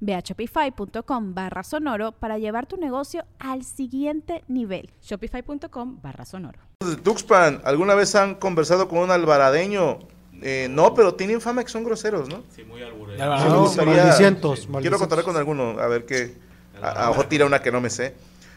Ve a shopify.com barra sonoro para llevar tu negocio al siguiente nivel. Shopify.com barra sonoro. De Tuxpan, ¿alguna vez han conversado con un albaradeño? Eh, no, pero tienen fama que son groseros, ¿no? Sí, muy alburero. Me No, gustaría- maldicientos, Quiero maldicientos. contar con alguno, a ver qué. A, a ojo tira una que no me sé.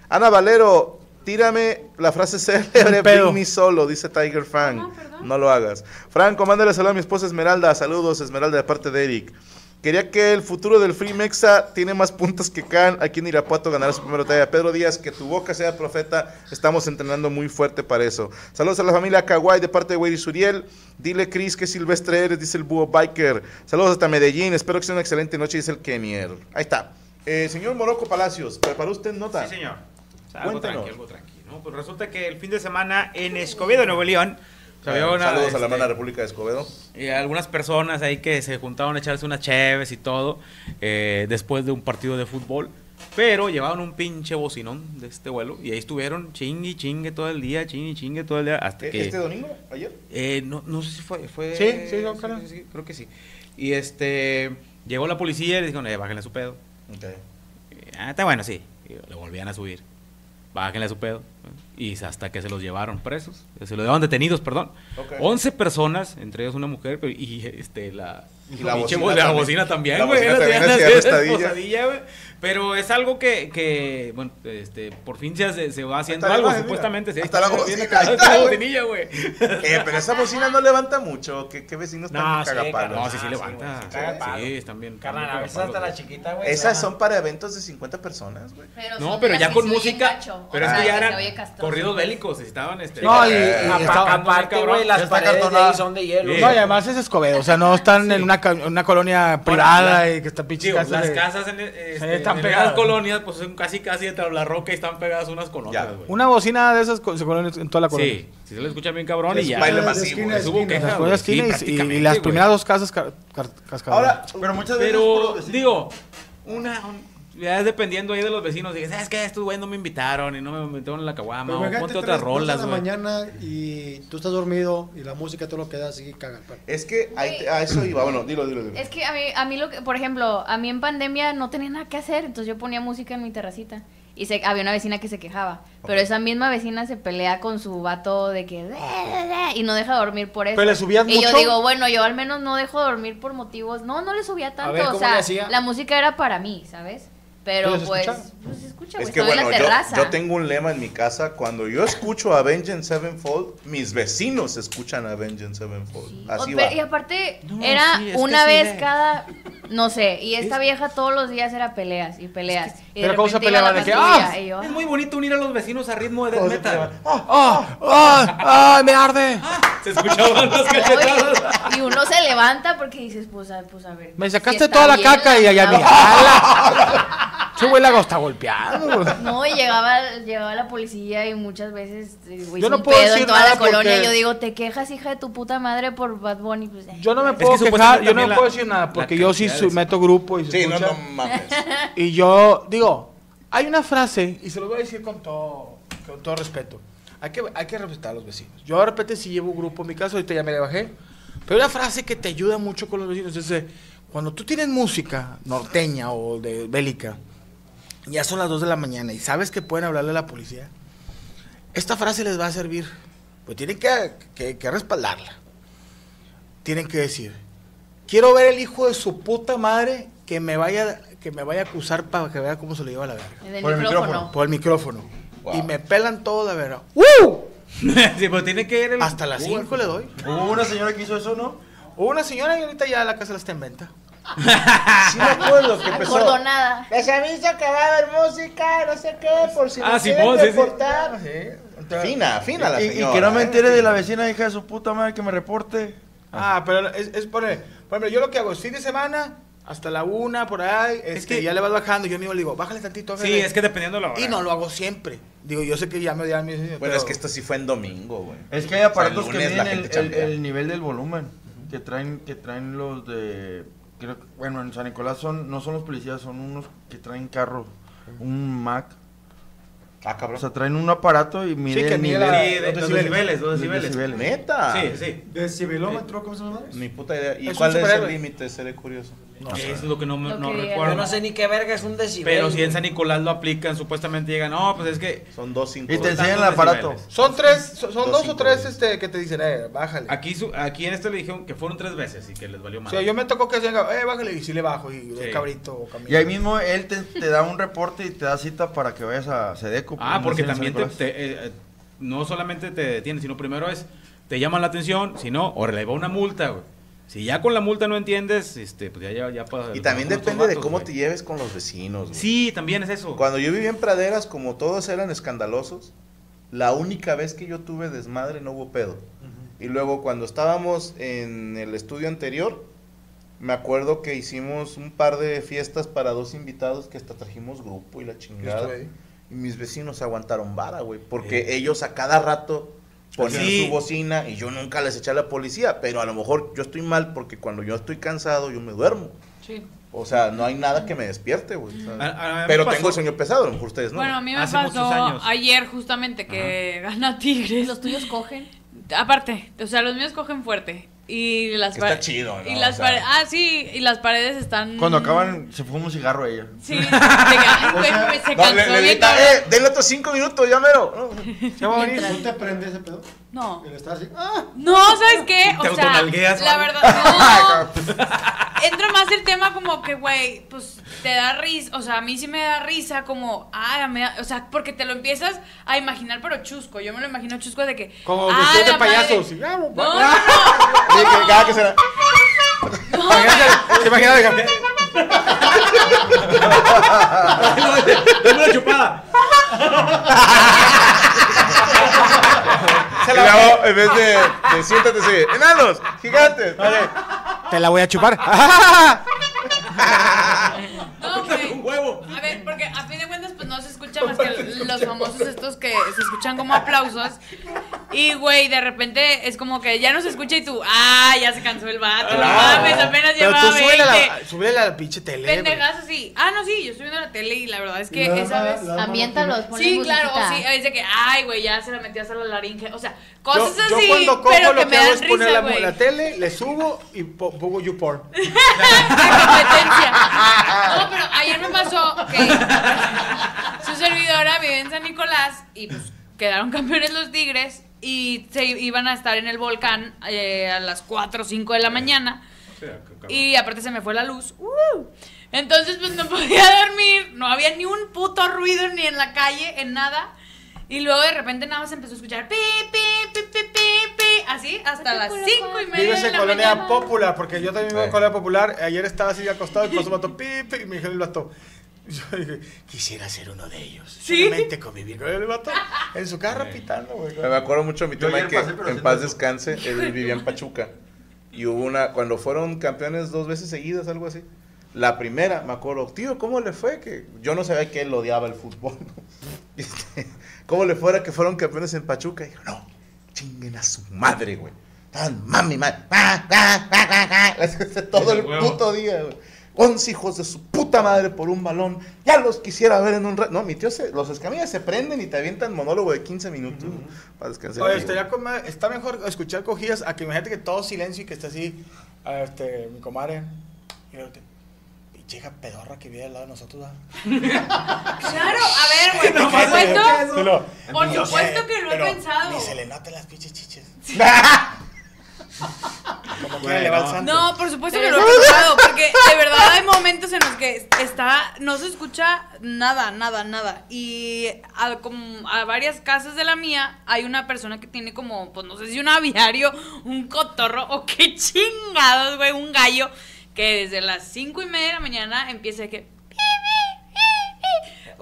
Ana Valero, tírame la frase célebre. Bring me solo, dice Tiger Fan. No lo hagas. Franco, mándale saludos a mi esposa Esmeralda. Saludos, Esmeralda, de parte de Eric. Quería que el futuro del Free Mexa tiene más puntos que Can. Aquí en Irapuato ganará su primera batalla. Pedro Díaz, que tu boca sea profeta. Estamos entrenando muy fuerte para eso. Saludos a la familia Kawai de parte de Weiri Suriel. Dile, Chris, que silvestre eres, dice el búho biker. Saludos hasta Medellín. Espero que sea una excelente noche, dice el Kenier. Ahí está. Eh, señor Morocco Palacios, ¿preparó usted nota? Sí, señor. O sea, algo Cuéntanos. tranqui, algo tranqui, ¿no? Pues resulta que el fin de semana en Escobedo, Nuevo León, había una, Saludos a la este, hermana República de Escobedo. y algunas personas ahí que se juntaron a echarse unas cheves y todo eh, después de un partido de fútbol. Pero llevaban un pinche bocinón de este vuelo y ahí estuvieron chingue y chingue todo el día, chingue y chingue todo el día hasta Eh, que... ¿Este domingo? ¿Ayer? Eh, no, no sé si fue, fue... Sí, sí, ojalá. sí, creo que sí. Y este, llegó la policía y le dijeron, eh, bájenle a su pedo. Ok. Y, Ah, está bueno, sí. Y le volvían a subir. Bájenle a su pedo. Y hasta que se los llevaron presos. Se los llevaron detenidos, perdón. Ok. 11 personas, entre ellos una mujer, y este, la, Y la bocina bo- la también. bocina también, La güey. bocina también. Pero es algo que, que bueno, este, por fin ya se, se va haciendo algo, imagen, supuestamente. sí, Hasta la bocina, está, la güey. bocinilla, güey. Eh, pero esa bocina no levanta mucho. ¿Qué, qué vecinos están No, sí, cagapalos? No, sí, sí Ah, levanta. sí, sí. Sí, están bien. Carnal, están a veces hasta la chiquita, güey. Esas son para eventos de 50 personas, güey. No, pero ya con música. Pero es que ya eran corridos corridos bélicos. Estaban este. No, y- Aparte, güey, las paredes son de hielo. Sí. No, y además es Escobedo, o sea, no están en una, una colonia privada y que está pinche casa las de- casas en, eh, este, están en pegadas. esas colonias, pues son casi casi entre la roca y están pegadas unas con otras, güey. Una bocina de esas se colonia en toda la colonia. Sí, si se le escucha bien cabrón Es y ya. baile de masivo. Hubo Sí, y- las primeras dos casas cascadas. Ahora, Pero muchas veces. Pero, digo, una. un- ya es dependiendo ahí de los vecinos. Dije, ¿sabes qué? Estos güeyes no me invitaron y no me metieron en la caguama. O ponte otras rolas, güey. mañana y tú estás dormido y la música todo lo que da así. Es que ahí a eso iba. Bueno, dilo, dilo, dilo. Es que a mí, a mí lo que, por ejemplo, a mí en pandemia no tenía nada que hacer, entonces yo ponía música en mi terracita. Y se, había una vecina que se quejaba. Pero esa misma vecina se pelea con su vato de que... Y no deja dormir por eso. ¿Pero le subías y yo digo, bueno, yo al menos no dejo dormir por motivos... No, no le subía tanto. ver, o ¿cómo sea, le hacía? la música era para mí, ¿sabes? Pero ¿Pero se pues... Pues se escucha, Es que bueno, en la yo, yo tengo un lema en mi casa. Cuando yo escucho Avenged Sevenfold, mis vecinos escuchan Avenged Sevenfold. Sí. Así O- va. pero- y aparte, No, era sí, una vez cada, no sé, y esta Es- vieja todos los días era peleas y peleas. y de pero ¿cómo se repente iba peleaba? la De que, ¡ah! y yo, Es muy bonito unir a los vecinos a ritmo de death metal. ¡Ah! ¡Ah! ¡Ay, me arde! Se escuchaban las cachetadas. Y uno se levanta porque dices, pues a, pues a ver. Me sacaste toda la bien caca y allá. Ese güey la está golpeado. No, y llegaba, llegaba la policía y muchas veces eh, güey, Yo no puedo pedo en decir toda nada la colonia. porque- Yo digo, te quejas, hija de tu puta madre, por Bad Bunny. Pues, eh. Yo no me que puedo quejar, supuestamente yo no la- puedo decir nada, porque yo sí de- meto grupo y se Sí, no, escucha. no mames. Y yo digo, hay una frase, y se lo voy a decir con todo, con todo respeto. Hay que, hay que respetar a los vecinos. Yo de repente sí llevo grupo en mi casa, ahorita ya me la bajé. Pero una frase que te ayuda mucho con los vecinos es cuando tú tienes música norteña o de bélica, ya son las 2 de la mañana y sabes que pueden hablarle a la policía, esta frase les va a servir. Pues tienen que, que- que respaldarla. Tienen que decir, quiero ver el hijo de su puta madre que me vaya, que me vaya a acusar para que vea cómo se lo lleva la verga. Por el micrófono. micrófono. Por el micrófono. Wow. Y me pelan todo la verga. ¡Uh! sí, pero tiene que ir el Hasta las 5 le doy. Hubo una señora que hizo eso, ¿no? Hubo una señora y ahorita ya la casa la está en venta. Sí me acuerdo que empezó. Acordonada. Les aviso que va a haber música, no sé qué, por si Ah, sí, quieren vos, sí, sí. reportar. Sí. Fina, fina la Y, y que no me ¿eh? entere de la vecina hija de su puta madre que me reporte. Ah, pero es, es por, por ejemplo, yo lo que hago es fin de semana, hasta la una, por ahí, es que que- ya le vas bajando, yo mismo le digo, bájale tantito. Sí, bebé". es que dependiendo de la hora. Y no lo hago siempre. Digo, yo sé que ya me odian mis Bueno, pero- es que esto sí fue en domingo, güey. Es que hay aparatos O sea, que miden el nivel del volumen. Que traen, que traen los de. Creo, que- bueno, en San Nicolás son, no son los policías, son unos que traen carro. Un Mac. Ah, O cabrón. sea, traen un aparato y mide que el mide nivel. Sí, Los decibeles. decibeles, los. Neta. Sí, sí. ¿Decibelómetro? ¿Cómo se llama? Ni puta idea. ¿Y cuál es el límite? Seré curioso. Eso es lo que no, me- Lo no que recuerdo. Yo no sé ni qué verga es un decibel. Pero si en San Nicolás lo aplican, supuestamente llegan, no, pues es que Son dos cinco. Y te enseñan el aparato. decibeles. Son tres, son, Dos, dos, o tres este, que te dicen, eh, bájale. Aquí, su- aquí en este le dijeron que fueron tres veces y que les valió O más. sea, yo me tocó que venga, eh, bájale, y si le bajo, y de Sí. cabrito o camino. Y ahí mismo él te, te da un reporte y te da cita para que vayas a Sedeco. Ah, no porque también te, eh, eh, no solamente te detienen, sino primero es, te llaman la atención, si no, o le va una multa, güey. Si ya con la multa no entiendes, este, pues ya, ya, ya pasa- Y también depende de cómo güey. te lleves con los vecinos, güey. Sí, también es eso. Cuando yo vivía en praderas, como todos eran escandalosos, la única vez que yo tuve desmadre no hubo pedo. Y luego cuando estábamos en el estudio anterior, me acuerdo que hicimos un par de fiestas para dos invitados que hasta trajimos grupo y la chingada. Y mis vecinos aguantaron vara, güey, porque ellos a cada rato ponían Sí. su bocina y yo nunca les eché a la policía, pero a lo mejor yo estoy mal porque cuando yo estoy cansado yo me duermo. Sí. O sea, no hay nada que me despierte, güey. pero pasó- tengo el sueño pesado, a lo mejor ustedes no. Bueno, a mí me Hace pasó años. ayer justamente que gana Tigres. Los tuyos cogen. Aparte, o sea, los míos cogen fuerte. Y las Que está chido, ¿no? Y las O sea- pare- Ah, sí, y las paredes están. Cuando acaban, se fuma un cigarro ella. Sí, de que, ay, güey, se No, cansó le, le cabrón. eh, denle otros cinco minutos, ya mero. ¿Se va a venir? ¿No te prende ese pedo? No. Él está así. ¡Ah! No, ¿sabes qué? Te O sea, autonalgueas, la ¿no? verdad, no. Entra más el tema como que, güey, pues te da risa, o sea, a mí sí me da risa como, ah, me da- o sea, porque te lo empiezas a imaginar, pero chusco. Yo me lo imagino chusco de que. Como ah, de la payasos. y- No, no, no. Que cada que se la- Imagínate, imagínate, Dame una chupada. Y luego, en vez de, de siéntate, sigue, enanos, gigantes. Te la voy a chupar. No, güey. Un huevo. A ver, porque a fin de cuentas, pues no se escucha más que los famosos se escuchan como aplausos. Y, güey, de repente es como que ya no se escucha y tú, ah, ya se cansó el vato. No mames, apenas Pero llevaba tú súbele a 20. la, súbele a la pinche tele. Pendejas así. Ah, no, sí, yo estoy viendo la tele y la verdad es que esa vez. la arma Ambiéntalos, no ponle Sí, claro, o sí, es de que, ay, güey, ya se la metió hasta la laringe. O sea, Yo, cosas yo así, cuando cojo pero que lo me que hago dan es poner risa, la, güey. la tele, le subo y po- pongo YouPorn. La competencia. No, pero ayer me pasó que su servidora vive en San Nicolás y pues quedaron campeones los Tigres y se iban a estar en el volcán eh, a las 4 o 5 de la mañana. Y aparte se me fue la luz. ¡Uh! Entonces, pues no podía dormir. No había ni un puto ruido ni en la calle, en nada. Y luego de repente nada más empezó a escuchar pi, pi, pi, pi, pi, pi, así hasta las cinco y media Vives en Colonia mañana. Popular, porque yo también vivo en Eh. Colonia Popular. Ayer estaba así acostado y pasó un pipi y me dijo el. Yo dije, quisiera ser uno de ellos. ¿Sí? Solamente convivir con el vato en su carro pitando, güey. Me acuerdo mucho de mi Mike, que pasé, en paz descanse, él vivía en Pachuca. Y hubo una, cuando fueron campeones dos veces seguidas, algo así. La primera, me acuerdo, tío, ¿cómo le fue? Que yo no sabía que él odiaba el fútbol. ¿no? Este, ¿Cómo le fuera que fueron campeones en Pachuca? Y dijo, no, chinguen a su madre, güey. Tan mami, mami. Ah, ah, ah, ah, ah. Todo el puto día, güey. 11 hijos de su puta madre por un balón. Ya los quisiera ver en un rato. No, mi tío, se, los escamillas se prenden y te avientan monólogo de 15 minutos ¿no? para descansar. Oye, estaría con está mejor escuchar cogidas a que imagínate que todo silencio y que esté así, a este, mi comadre. Y luego te, pinche hija pedorra que vive al lado de nosotros. ¿verdad? Claro, a ver, güey, por supuesto. sí, lo- Por supuesto sé, que lo he pensado. Ni se le notan las pinches chiches. Como quiera le va al santo. No, por supuesto que lo he pensado, porque de verdad hay momentos en los que está, no se escucha nada, nada, nada. Y a, como a varias casas de la mía hay una persona que tiene como, pues no sé si un aviario, un cotorro o qué chingados, güey, un gallo, que desde las cinco y media de la mañana empieza a que...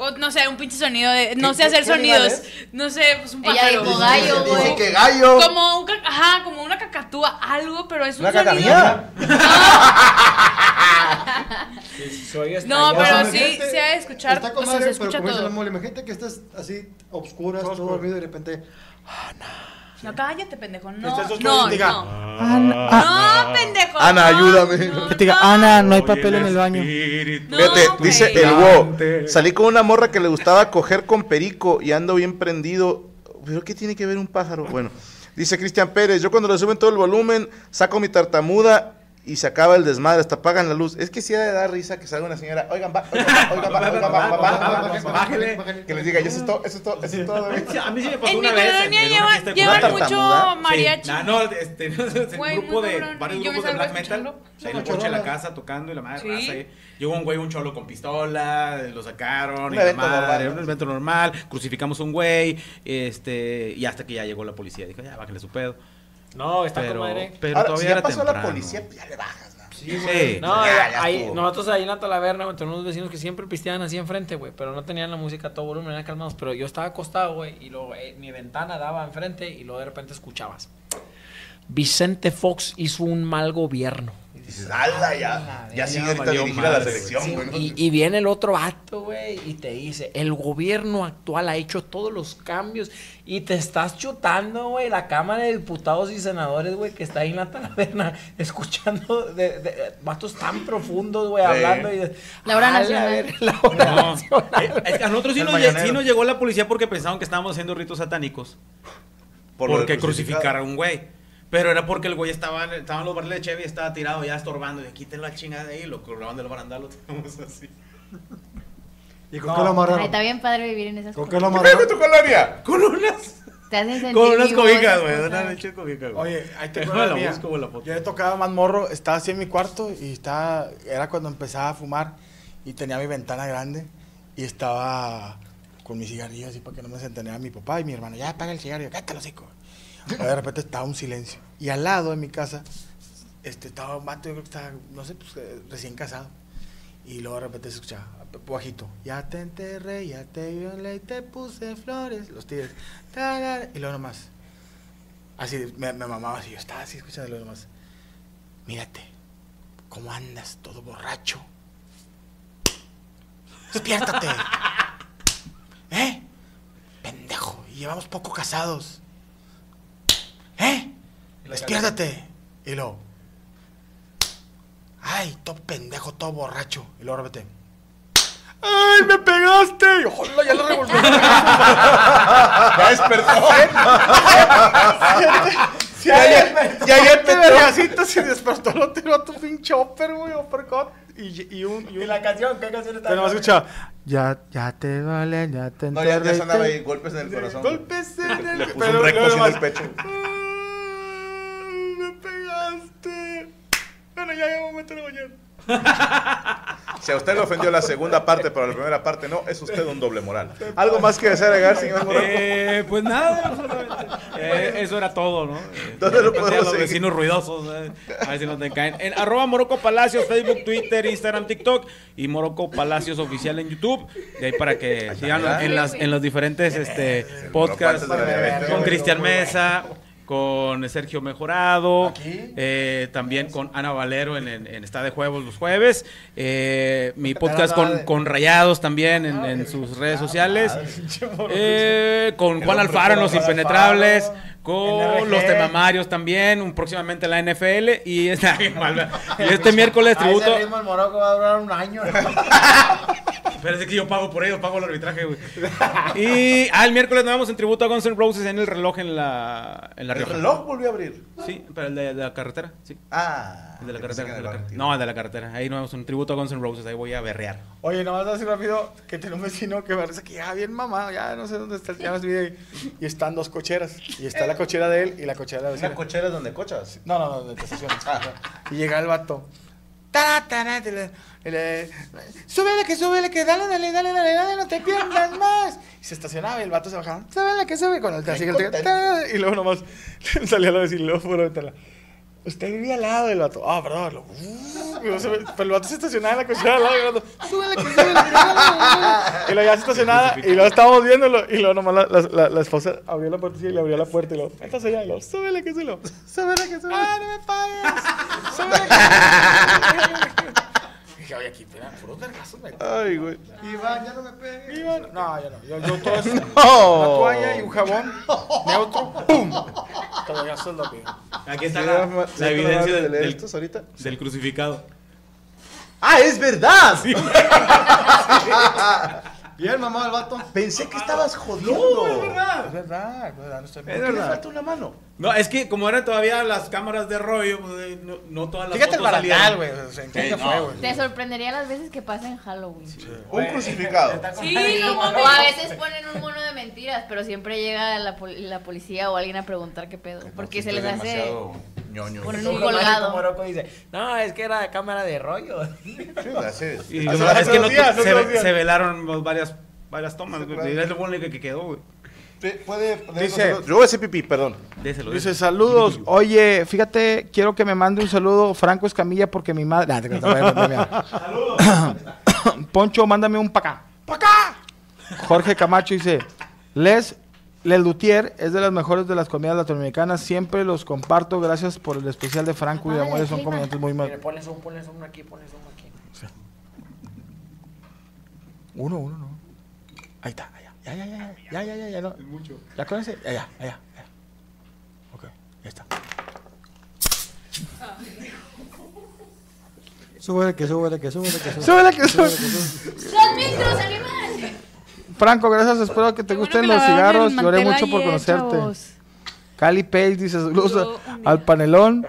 O no sé, un pinche sonido de. No ¿Qué- sé hacer sonidos. No sé, pues un Ella pájaro. dijo gallo, Dice güey. que gallo. Como un ca- ajá, como una cacatúa, algo, pero es un Una sonido. No, O pero sí imagínate, se ha de escuchar, Está o con sea, madre, se pero escucha como dice todo. la mole, imagínate que estás así, obscuras, todo dormido y de repente. No, cállate, pendejo. No, no, diga, no. "Ana, No, pendejo. Ana, no, ayúdame. no, Que te diga, no. Ana, no hay papel en el baño. güey. dice el Wo. Salí con una morra que le gustaba coger con perico y ando bien prendido. ¿Pero qué tiene que ver un pájaro? Bueno, dice Cristian Pérez, yo cuando le suben todo el volumen, saco mi tartamuda y se acaba el desmadre, hasta apagan la luz. Es que sí ha de dar risa que salga una señora, oigan, va, oigan, va, oigan, va, oigan, va, va, Bájale. que les diga, ya eso es todo, eso es todo, eso es todo. A mí sí me pasó mi una vez. colonia en fiesta de llevan mucho mariachi. No, este, un grupo de varios grupos de black metal. en el coche de la casa tocando y la madre. Llegó un güey, un cholo con pistola, lo sacaron. Un y la evento madre, normal, ¿no? Un evento normal. Crucificamos a un güey. Este, y hasta que ya llegó la policía. Dijo, ya, bájenle su pedo. No, está con Pero, madre. pero Ahora, si todavía ya era pasó temprano. la policía, pues ya le bajas, ¿no? Sí, No, Ya, ya ahí- estuvo. nosotros ahí en la talaverna, güey, tenemos unos vecinos que siempre pisteaban así enfrente, güey, pero no tenían la música a todo volumen, eran calmados. Pero yo estaba acostado, güey, y luego eh, mi ventana daba enfrente y luego de repente escuchabas. Vicente Fox hizo un mal gobierno. Y dices, ala, ya, ya sigue ahorita dirigir a la selección, güey. Y, y viene el otro vato, güey, y te dice, el gobierno actual ha hecho todos los cambios y te estás chutando, güey, la Cámara de Diputados y Senadores, güey, que está ahí en la taberna escuchando de, de- vatos tan profundos, güey, Sí. hablando y de, La hora "A la nacional". la hora No. nacional. Eh, es que a nosotros sí nos, sí nos llegó la policía porque pensaban que estábamos haciendo ritos satánicos. Por porque crucificar. crucificaron a un güey. Pero era porque el güey estaba, en- estaban los barriles de Chevy y estaba tirado ya estorbando. Y quítenlo la chingada de ahí, lo colgaban del barandal, lo tenemos así. ¿Y con qué lo amarraron? Ay, está bien padre vivir en esas ¿Con qué lo ¿Qué pedo con amarraron? tu colonia? Con unas, Te hacen sentir con unas cobijas, güey. Una leche cobija, güey. Oye, ahí te la mía. busco, la foto. Yo le tocaba más morro, estaba así en mi cuarto y estaba, era cuando empezaba a fumar y tenía mi ventana grande y estaba con mi cigarrillo así para que no me centenara mi papá y mi hermano. Ya apaga el cigarrillo, cállate los hocico. De repente estaba un silencio. Y al lado de mi casa este, estaba un vato, yo creo que estaba, no sé, pues eh, recién casado. Y luego de repente se escuchaba, bajito, ya te enterré, ya te violé y te puse flores, los tigres. tarara, Y luego nomás, así, me, me mamaba así, yo estaba así escuchando luego nomás. Mírate, ¿cómo andas todo borracho? Despiértate. ¿Eh? Pendejo, y llevamos poco casados. Despiértate. Y luego. Ay, todo pendejo, todo borracho. Y luego repete. ¡Ay, me pegaste! Y, ¡Hola, ya lo revolví! Ya despertó. Sí, ya, ya, ya, ya te vergacito se despertó lo tiró a tu pinche upper, güey, uppercut. Y, y un. Y, un, la canción? ¿Qué canción está? Pero no escuchaba. Ya, ya te vale, ya te No, ya, ya enterré, sonaba ahí, golpes en el corazón. Golpes en el Le puso pero un recto en el pecho. "Ay, Me pegaste. Ya, bañar. Si a usted le ofendió la segunda parte, pero la primera parte no, es usted un doble moral. ¿Algo más que desea agregar, señor Morocco? Eh, pues nada, solamente, eh, eso era todo, ¿no? Eh, ¿Dónde lo depende de podemos los vecinos ruidosos, eh, a ver si nos decaen. En arroba Morocco Palacios, Facebook, Twitter, Instagram, TikTok y Morocco Palacios Oficial en YouTube. De ahí para que sigan en, las, en los diferentes este, el podcasts con. Cristian Mesa. Con Sergio Mejorado, eh, también con Ana Valero en, en, en Está de Juegos los jueves, eh, mi podcast con, con Rayados también en, en sus redes sociales, eh, con Juan Alfaro en Los Impenetrables, los temamarios también, un, próximamente la NFL y, esta- y este miércoles ese tributo. ritmo el Morocco va a durar un año. Pero es que yo pago por ello, pago el arbitraje, güey. Y ah, el miércoles nos vamos en tributo a Guns N' Roses en el reloj en la, en la ¿El reloj volvió a abrir? Sí, pero el de, de la carretera, sí. Ah. El de la carretera. de la. No, el de la carretera. Ahí nos vamos en tributo a Guns N' Roses, ahí voy a berrear. Oye, nomás así rápido, que tiene un vecino que parece que ya bien mamado, ya no sé dónde está, ya nos vive ahí, y están dos cocheras, y está la cochera de él y la cochera de la vecina. ¿Una cochera es donde cochas? No, no, no, de estaciones. Y llega el vato. Súbele, que súbele, que dale, dale, dale, dale, dale, no te pierdas más. Y se estacionaba y el vato se bajaba. Súbele, que sube con el tará, Y luego nomás salía a la luego fuera ventana. Usted vivía al lado del vato. Ah, perdón. Lo- se ve- Pero el vato se estacionaba en la cochera al lado y el vato. Súbele, que súbele, que dale, dale, dale". Y luego ya se estacionaba y luego estábamos viéndolo. Y luego nomás la, la, la, la esposa abrió la puerta y le abrió la puerta y luego, métase allá. Y luego, súbele, que súbele. Súbele, que súbele. Ah, no me pagues. Súbele, que súbele. Dije, oye, aquí, espera, puros vergazos me Ay, güey. Iván, ya no me pegues. Iván. No, yo no. Yo, yo todo es No. una toalla y un jabón neutro. ¡Pum! Todo ya es lo mío. Aquí está ¿Sí la, evidencia del, del- estos ahorita? del crucificado. ¡Ah, es verdad! Bien, mamá, el vato. Pensé que estabas jodiendo. Es verdad, es verdad. No estoy ¿Por qué le falta una mano? No, es que como eran todavía las cámaras de rollo, pues, eh, no, no todas las Fíjate el fotos barandal, güey. O sea, ¿en qué Sí, no. Te sorprendería las veces que pasa en Halloween. Un crucificado. Sí, Sí, no o a veces ponen un mono de mentiras, pero siempre llega la, pol- la policía o alguien a preguntar qué pedo. Porque se les hace demasiado ñoño. poner Un un como colgado. Rocco dice, no, es que era cámara de rollo. Sí, así es. Y es que no, días, se, se velaron varias, varias tomas, Sí, güey. es lo único que quedó, güey. Puede Dice- Yo voy a hacer pipí, perdón. Déselo, Dice, déselo. saludos. Oye, fíjate, quiero que me mande un saludo Franco Escamilla porque mi madre... Nah, te no. Poncho, mándame un pa' acá. ¡Pa' acá! Jorge Camacho dice, Les, Les Lutier es de las mejores de las comidas latinoamericanas. Siempre los comparto. Gracias por el especial de Franco y de Amores. Son comediantes muy mal. ponle zoom, ponle zoom aquí, ponle zoom aquí. Uno, uno, no. Ahí está, allá. Ya, ya, ya, ya, ya, ya, ya, ya, no. ¿Ya con ese? Ya, ya, ya. Ok, ya está. Súbele, que súbele, que súbele, que súbele. Súbele, que súbele. ¡Los micros, animal! Franco, gracias. Espero que te Qué bueno gusten que los cigarros. Lloré mucho por ayer, conocerte. chavos. Cali Page dice saludos Yo al panelón.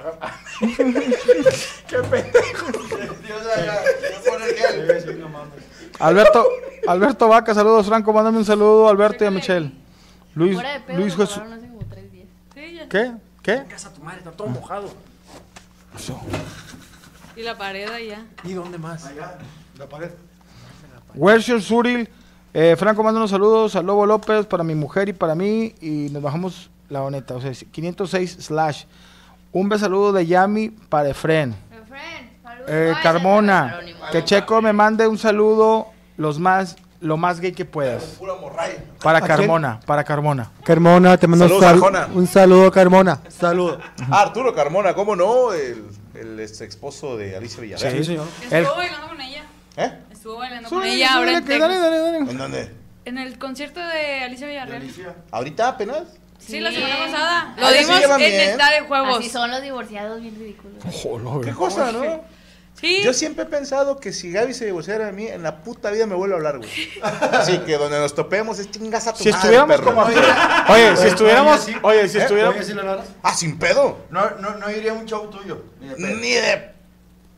Alberto, Alberto Vaca, saludos Franco, mándame un saludo a Alberto y a Michelle. Luis, pedo, Luis Jesús. ¿Qué? ¿Qué? Casa tu madre, está todo mojado. Y la pared allá. ¿Y dónde más? La pared. Wershel Suril, eh, Franco, manda unos saludos a Lobo López para mi mujer y para mí. Y nos bajamos la honeta, o sea, 506 slash. Un besaludo de Yami para Efren. My friend, saludos. Eh, Carmona, que Checo me mande un saludo los más, lo más gay que puedas. Para. Carmona, para Carmona. Carmona, te mando Saludos, sal- Arjona. un saludo, Carmona. Saludo. Ah, Arturo Carmona, ¿cómo no? El, el ex esposo de Alicia Villarreal. Sí, señor. Estuvo El- bailando con ella. ¿Eh? Estuvo bailando con Súbele, ella ahora súbele, en que dale, Texas. dale, dale. ¿En dónde? En el concierto de Alicia Villarreal. ¿Ahorita apenas? Sí, la semana pasada. Lo Ah, se dimos llevan en. Esta de Juegos. Así son los divorciados, bien ridículos. ¿Qué cosa, no? Sí. Yo siempre he pensado que si Gaby se divorciara de mí, en la puta vida me vuelve a hablar, güey. Así que donde nos topemos es chingas a tu Si madre, estuviéramos perro. como Oye, si estuviéramos, oye, si ¿Eh? estuviéramos, Oye, ¿sí lo hablas? Ah, sin pedo. No, no, no iría a un show tuyo. ni de pedo. Ni de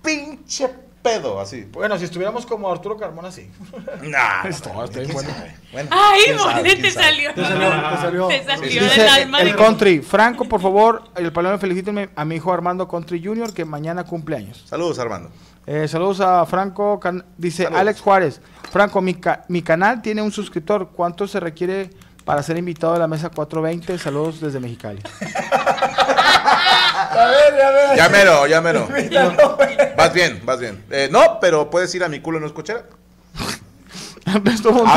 pinche pedo, así. bueno, si estuviéramos como Arturo Carmona, sí. Nah, Esto, estoy ¿quién bueno. Bueno, Ay, ¿quién sabe? mole, ¿Quién te salió. Te salió, te salió. Te salió Dice del alma el de... country. Franco, por favor, el palón felicítenme a mi hijo Armando Country Jr. que mañana cumple años. Saludos, Armando. Eh, saludos a Franco, can- dice Saludos. Alex Juárez. Franco, mi, ca- mi canal tiene un suscriptor. ¿Cuánto se requiere para ser invitado a la mesa 420? Saludos desde Mexicali. Ya mero, ya mero. Vas bien, vas bien. Eh, no, pero puedes ir a mi culo no es cochera. Ah,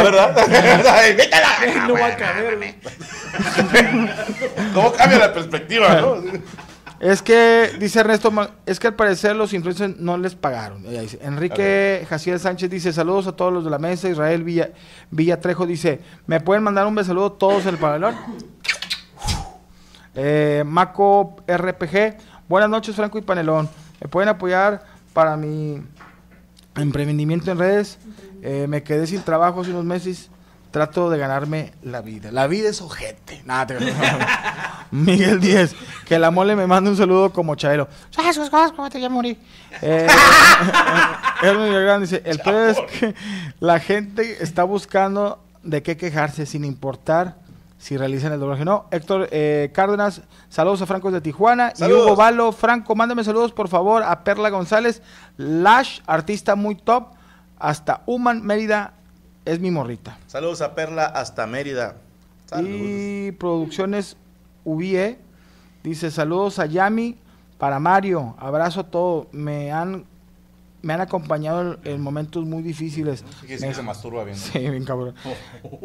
¿verdad? Invítala. No va a caber. ¿Cómo cambia la perspectiva, no? Es que, dice Ernesto, es que al parecer los influencers no les pagaron. Ella dice. Enrique Jaciel Sánchez dice, saludos a todos los de la mesa. Israel Villa, Villatrejo dice, ¿me pueden mandar un besaludo todos en el panelón? Eh, Maco RPG, buenas noches Franco y Panelón. ¿Me pueden apoyar para mi emprendimiento en redes. Eh, me quedé sin trabajo hace unos meses. Trato de ganarme la vida. La vida es ojete. Nada, te Miguel Díez, que la mole me manda un saludo como chaero. ¿Sabes sus cosas? ¿Cómo te ya morí? Eh, dice, el peor es que la gente está buscando de qué quejarse sin importar si realizan el doblaje o no. Héctor eh, Cárdenas, saludos a Francos de Tijuana. Saludos. Y Hugo Valo, Franco, mándame saludos por favor a Perla González, Lash, artista muy top, hasta Human Mérida, es mi morrita. Saludos a Perla hasta Mérida. Saludos. Y Producciones UBIE dice saludos a Yami para Mario, abrazo a todo, me han me han acompañado en, en momentos muy difíciles. Que sí que se masturba bien. Sí, bien cabrón.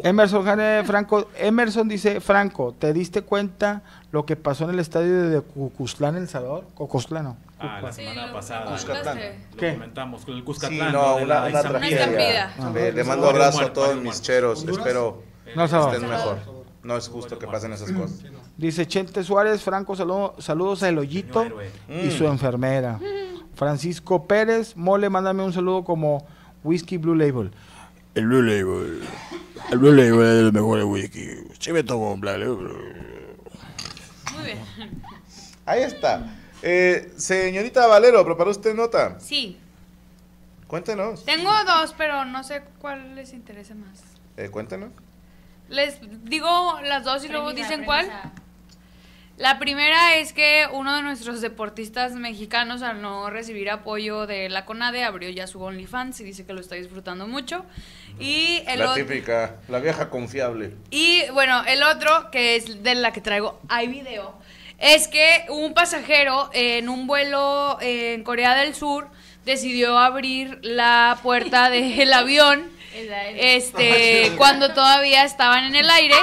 Emerson Jane Franco, Emerson dice, Franco, ¿te diste cuenta lo que pasó en el estadio de Cucuzlán, El Salvador? Cocostlán, no. Ah, la Sí, semana lo- pasada. Cuscatlán. Lo ¿Qué? comentamos con el Sí, Cuscatlán. no, de una, una tragedia. Le, le mando abrazo a todos mis cheros. ¿Honduras? Espero No, El Salvador. estén mejor. No es justo que pasen esas cosas. Dice Chente Suárez, Franco, saludo- saludos a Eloyito Señor héroe. y Mm. su enfermera. Francisco Pérez, Mole, mándame un saludo como Whisky Blue Label. El Blue Label. El Blue Label es el mejor whisky. Sí me tomo un Blue Label. Muy bien. Ahí está. Eh, señorita Valero, ¿preparó usted nota? Sí. Cuéntenos. Tengo dos, pero no sé cuál les interesa más. Eh, cuéntenos. Les digo las dos y luego dicen cuál. La primera es que uno de nuestros deportistas mexicanos, al no recibir apoyo de la CONADE, abrió ya su OnlyFans y dice que lo está disfrutando mucho. Y el La típica, la vieja confiable. Y bueno, el otro, que es de la que traigo, hay video, es que un pasajero en un vuelo eh, en Corea del Sur decidió abrir la puerta del avión este cuando todavía estaban en el aire.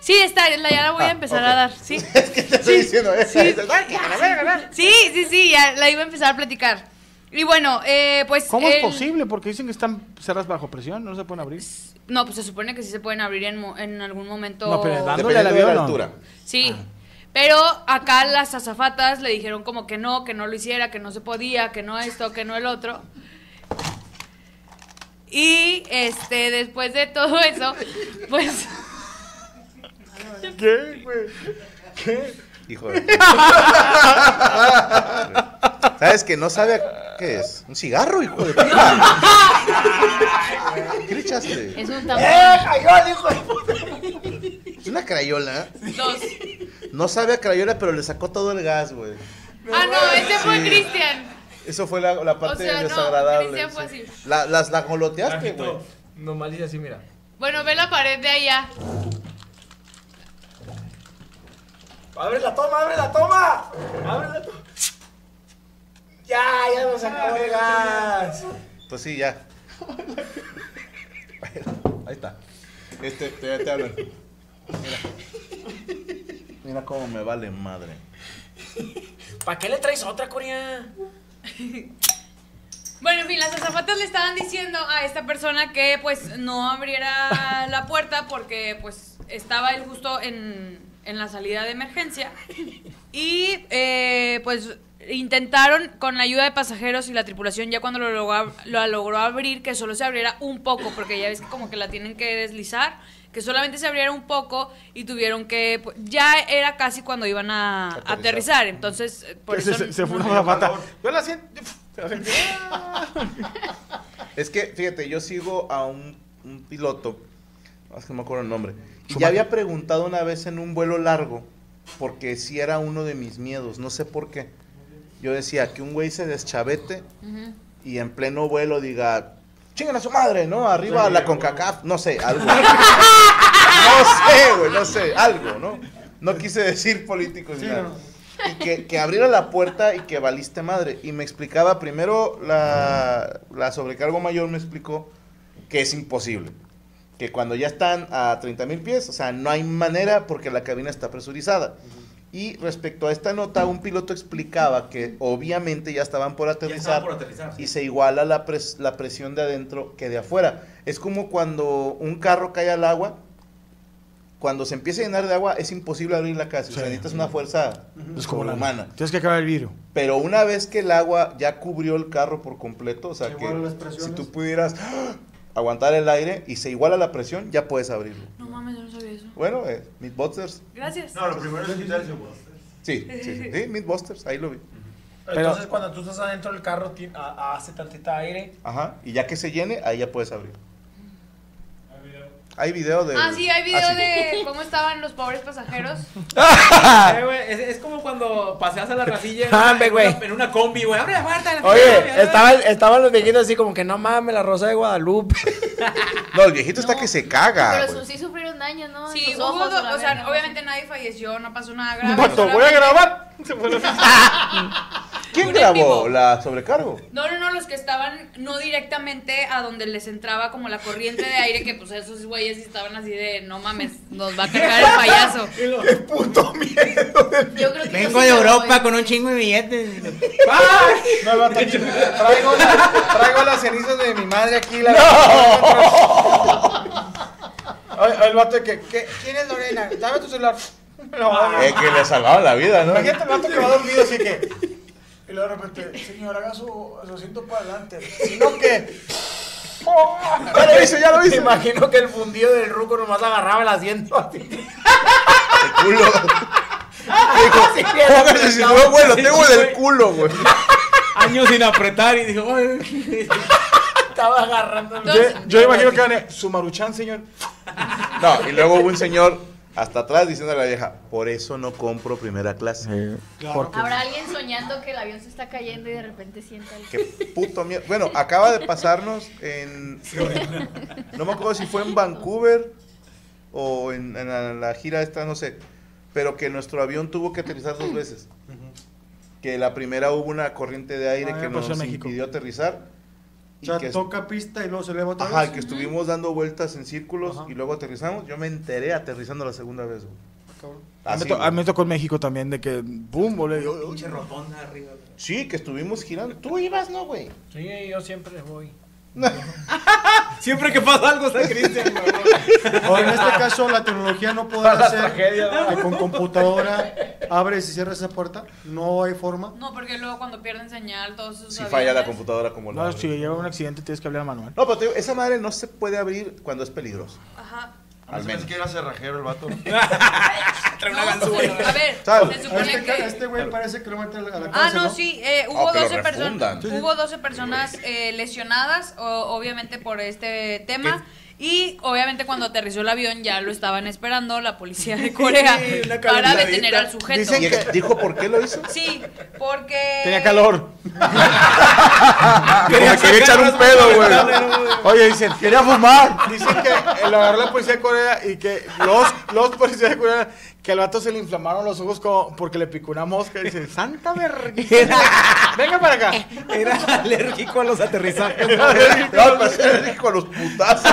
Sí, está, la- ya la voy a empezar a dar, sí. Es que te estoy diciendo, eh, Sí. esa- Sí, sí, sí, ya la iba a empezar a platicar. Y bueno, eh, pues... ¿Cómo es posible? Porque dicen que están cerradas bajo presión, no se pueden abrir. No, pues se supone que sí se pueden abrir en, mo- en algún momento. No, pero dándole al Dependiendo de la ¿no? altura. Sí. Pero acá las azafatas le dijeron como que no, que no lo hiciera, que no se podía, que no esto, que no el otro. Y este, después de todo eso, pues ¿Qué, güey? ¿Qué? Hijo de... ¿Sabes que no sabe a- qué es? Un cigarro, hijo de puta. ¿Qué le echaste? Es un tampón. Es una crayola. dos. No sabe a crayola, pero le sacó todo el gas, güey. Ah, no, ese fue Sí. Cristian. Eso fue la, la parte O sea, no, desagradable. Cristian fue sí. así. La- las la goloteaste, güey. Nomás dice así, mira. Bueno, ve la pared de allá. ¡Abre la toma, abre la toma! ¡Abre la toma! Ya, ya nos acabó el gas. Pues sí, ya. Ahí está. Este, te, te hablan. Mira. Mira cómo me vale madre. ¿Para qué le traes otra, Corea? Bueno, en fin, las azafatas le estaban diciendo a esta persona que pues no abriera la puerta porque pues estaba él justo en, en la salida de emergencia. Y eh, pues intentaron con la ayuda de pasajeros y la tripulación ya cuando lo logró, lo logró abrir que solo se abriera un poco porque ya ves que como que la tienen que deslizar que solamente se abriera un poco y tuvieron que pues, ya era casi cuando iban a Aterrizar. aterrizar, entonces eh, por se, eso se- se fue no- una zapata. Yo la siento. Es que, fíjate, yo sigo a un, un piloto, es que no me acuerdo el nombre, y ya había preguntado una vez en un vuelo largo, porque sí era uno de mis miedos, no sé por qué. Yo decía que un güey se deschavete y en pleno vuelo diga, chingan a su madre, ¿no? Arriba la CONCACAF, no sé, algo. no sé, güey, no sé, algo, ¿no? No quise decir políticos ni nada. Y que, que abriera la puerta y que valiste madre. Y me explicaba primero la, la sobrecargo mayor, me explicó que es imposible. Que cuando ya están a 30 mil pies, o sea, no hay manera porque la cabina está presurizada. Y respecto a esta nota, un piloto explicaba que obviamente ya estaban por aterrizar, estaban por aterrizar, sí. y se iguala la, pres- la presión de adentro que de afuera. Es como cuando un carro cae al agua cuando se empieza a llenar de agua es imposible abrir la casa. O sea, Sí. necesitas una fuerza Es como la humana. Tienes que acabar el vidrio. Pero una vez que el agua ya cubrió el carro por completo, o sea Se que si tú pudieras aguantar el aire y se iguala la presión, ya puedes abrirlo. No mames, yo no sabía eso. Bueno, eh, Mythbusters. Gracias. No, lo primero es quitarse Sí, sí, sí, sí, Mythbusters, ahí lo vi. Entonces, cuando tú estás adentro del carro, ti- a- hace tantita aire. Ajá, y ya que se llene, ahí ya puedes abrir. Hay video de... Ah, sí, hay video Ah, sí. de cómo estaban los pobres pasajeros. Eh, es, es como cuando paseas a la racilla en, Ah, una, en, en una combi, güey. Abre la puerta. la Oye, puerta, estaban, estaban los viejitos así como que no mames, la rosa de Guadalupe. No, el viejito está que se caga. Pero su- sí sufrieron daños, ¿no? Sí, hubo, ojos, o sea, obviamente nadie falleció, no pasó nada grave. Vato, voy a grabar. ¿Quién grabó la sobrecargo? No, no, no, los que estaban no directamente a donde les entraba como la corriente de aire, que pues esos güeyes estaban así de, no mames, nos va a cargar el payaso. Yo creo que Vengo yo sí de me Europa voy. con un chingo de billetes. No, aquí, traigo, traigo las cenizas de mi madre aquí. La Oye, el vato de que, ¿qué? ¿quién es Lorena? Dame tu celular. Dar. Es que le salvaron la vida, ¿no? Imagínate el vato que va dormido así que. Y luego de repente, señor, haga su, su asiento para adelante. Si no, que. Ya lo hice, ya lo Me hice. imagino que el fundido del ruco nomás agarraba el asiento así. El culo. Dijo, póngase si no, güey, lo tengo en el culo, güey. Años sin apretar y dijo, "Ay". Estaba agarrando. Yo, yo imagino que van a. Su maruchan, señor. No, y luego hubo un señor hasta atrás diciendo a la vieja, por eso no compro primera clase. Porque. Habrá alguien soñando que el avión se está cayendo y de repente sienta el... Qué puto miedo. Bueno, acaba de pasarnos en. No me acuerdo si fue en Vancouver o en, en la, la gira esta, no sé. Pero que nuestro avión tuvo que aterrizar dos veces. Que la primera hubo una corriente de aire Ah, que nos impidió aterrizar. O sea, que, toca pista y luego se eleva otra ajá, vez. que estuvimos dando vueltas en círculos Ajá. y luego aterrizamos. Yo me enteré aterrizando la segunda vez. güey. Cabrón. A mí, me to- a güey. mí me tocó en México también de que. ¡Bum! Volé. yo- yo- Pinche rotonda arriba. Sí, que estuvimos girando. Tú ibas, ¿no, güey? Sí, yo siempre voy. Siempre que pasa algo está Cristian. O en este caso, la tecnología no podrá hacer que con computadora abres y cierras esa puerta. No hay forma. No, porque luego cuando pierden señal, todos esos Si falla la aviones- computadora como la. No, si lleva un accidente tienes que hablar manual. No, pero te digo, esa madre no se puede abrir cuando es peligroso. Ajá. Al menos. que era cerrajero el vato. Trae una No, ganzúa. a ver, ¿Sabes? se A supone Este, que... este güey parece que lo mete a la, la Ah, cárcel, no, sí, eh, hubo, Oh, que lo 12 refundan. personas, hubo 12 personas eh, lesionadas, o- obviamente por este tema. Y obviamente cuando aterrizó el avión ya lo estaban esperando la policía de Corea Sí, una para detener al sujeto. Dicen ¿Y ex- dijo por qué lo hizo? Sí, porque... Tenía calor. Quería, quería echar un pedo, güey. Oye, dicen, quería fumar. Dicen que lo agarró la policía de Corea y que los, los policías de Corea, que al vato se le inflamaron los ojos como porque le picó una mosca. Dicen, santa vergüenza. Venga para acá. Era alérgico a los aterrizajes. No, era alérgico a los putazos.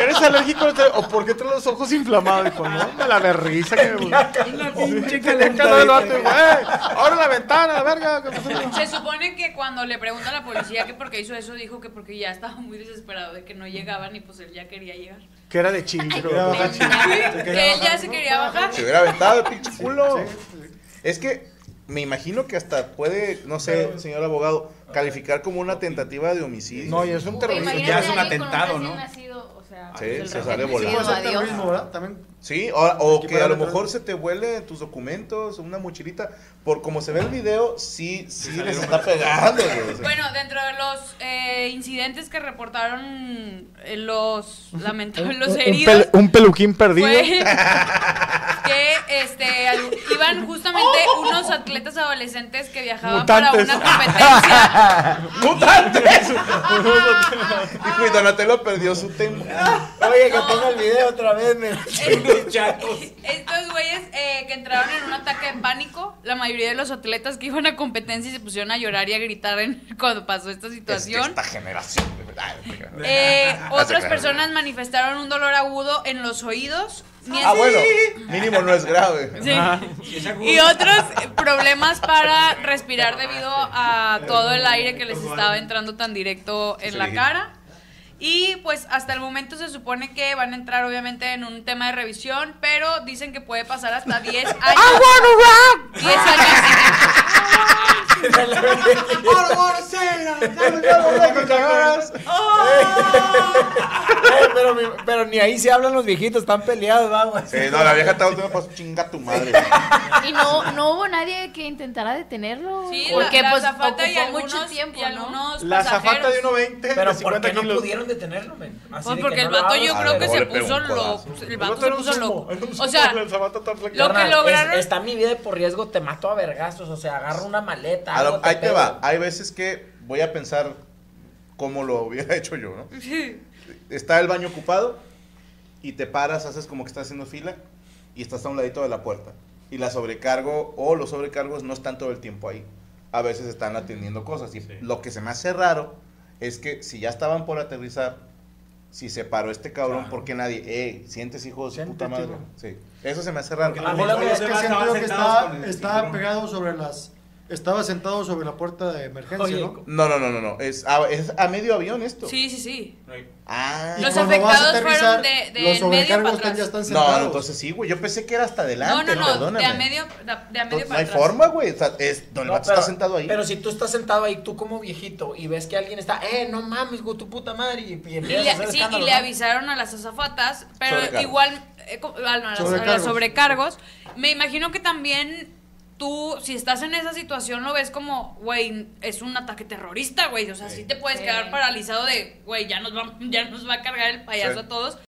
¿Eres alérgico a los- o por qué traes los ojos inflamados? Dijo, no, me la berriza que me Una pinche y, calentadita. güey, abre la ventana, la verga. ¿qué pasó?" Se supone que cuando le preguntan a la policía que por qué hizo eso, dijo que porque ya estaba muy desesperado de que no llegaban y pues él ya quería llegar. Que era de bajar, quería Que él ya se quería bajar. Se hubiera aventado el pinche culo. Sí, sí. Es que me imagino que hasta puede, no sé, señor abogado, calificar como una tentativa de homicidio. No, y es un. Imagínate ya es un atentado, ¿no? nacido, sea, Sí, el se sale volando. Sí, o, o que a lo mejor se te vuele tus documentos, una mochilita. Por como se ve el video, sí, sí les está pegando. güey, o. Bueno, dentro de los eh, incidentes que reportaron eh, los lamentables, los un, heridos, pel- un peluquín perdido. fue que este, al- iban justamente unos atletas adolescentes que viajaban Mutantes. para una competencia. ¡Mutantes! Y Donatello perdió su tema. Oye, que ponga el video otra vez, me. Estos güeyes eh, que entraron en un ataque de pánico, la mayoría de los atletas que iban a competencia se pusieron a llorar y a gritar en- cuando pasó esta Es que situación. esta generación, de verdad. Eh, otras personas manifestaron un dolor agudo en los oídos. Ah, bueno, mínimo no es grave. Sí. Y otros eh, problemas para respirar debido a todo el aire que les estaba entrando tan directo en Sí. la cara. Y pues hasta el momento se supone que van a entrar obviamente en un tema de revisión, pero dicen que puede pasar hasta 10 años. 10 años. Pero, mi- pero ni ahí se hablan los viejitos, están peleados, vamos. Sí, no, la vieja está última, pues chinga tu madre. Y no, no hubo nadie que intentara detenerlo. Sí, porque la, la pues azafata y ocupó algunos, mucho tiempo, y ¿no? algunos La zafata pasajeros. de 1.20 Pero de ¿por 50 qué no kilos. pudieron detenerlo, men? Así Pues de porque que el no lo vato hagas, yo A creo que se puso un loco. El El vato se puso loco. O sea, lo que Carnal, es- lograron. está mi vida por riesgo, te mato a vergazos, o sea, agarro una maleta. Lo- ahí te va. Hay veces que voy a pensar cómo lo hubiera hecho yo, ¿no? Está el baño ocupado y te paras, haces como que estás haciendo fila y estás a un ladito de la puerta. Y la sobrecargo o los sobrecargos no están todo el tiempo ahí. A veces están atendiendo cosas. Y lo que se me hace raro es que si ya estaban por aterrizar, si se paró este cabrón, ¿por qué nadie? Eh, sientes hijo de puta madre. Sí. Eso se me hace raro. A mí lo que Es que siento estaba, pegado sobre las... Estaba sentado sobre la puerta de emergencia, Oye, ¿no? No, no, no, no, no. Es a, es a medio avión esto. Sí, sí, sí. Ah. Y Los afectados fueron de- de los medio sobrecargos para atrás. ya están No, sentados. no, entonces sí, güey. Yo pensé que era hasta No, adelante. no, no. perdóname. De a medio, de, de a medio Entonces, para no hay atrás. forma, güey. O sea, es donde el No, está sentado ahí. Pero si tú estás sentado ahí, tú como viejito, y ves que alguien está, eh, no mames, güey, tu puta madre, y, y Y le, a sí, y le ¿no? avisaron a las azafatas, pero igual eh, co- a, las- a las Sobrecargos. sobrecargos. Me imagino que también tú, si estás en esa situación, lo ves como, güey, es un ataque terrorista, güey. O sea, sí, te puedes Sí. quedar paralizado de, güey, ya nos va, ya nos va a cargar el payaso Sí. a todos.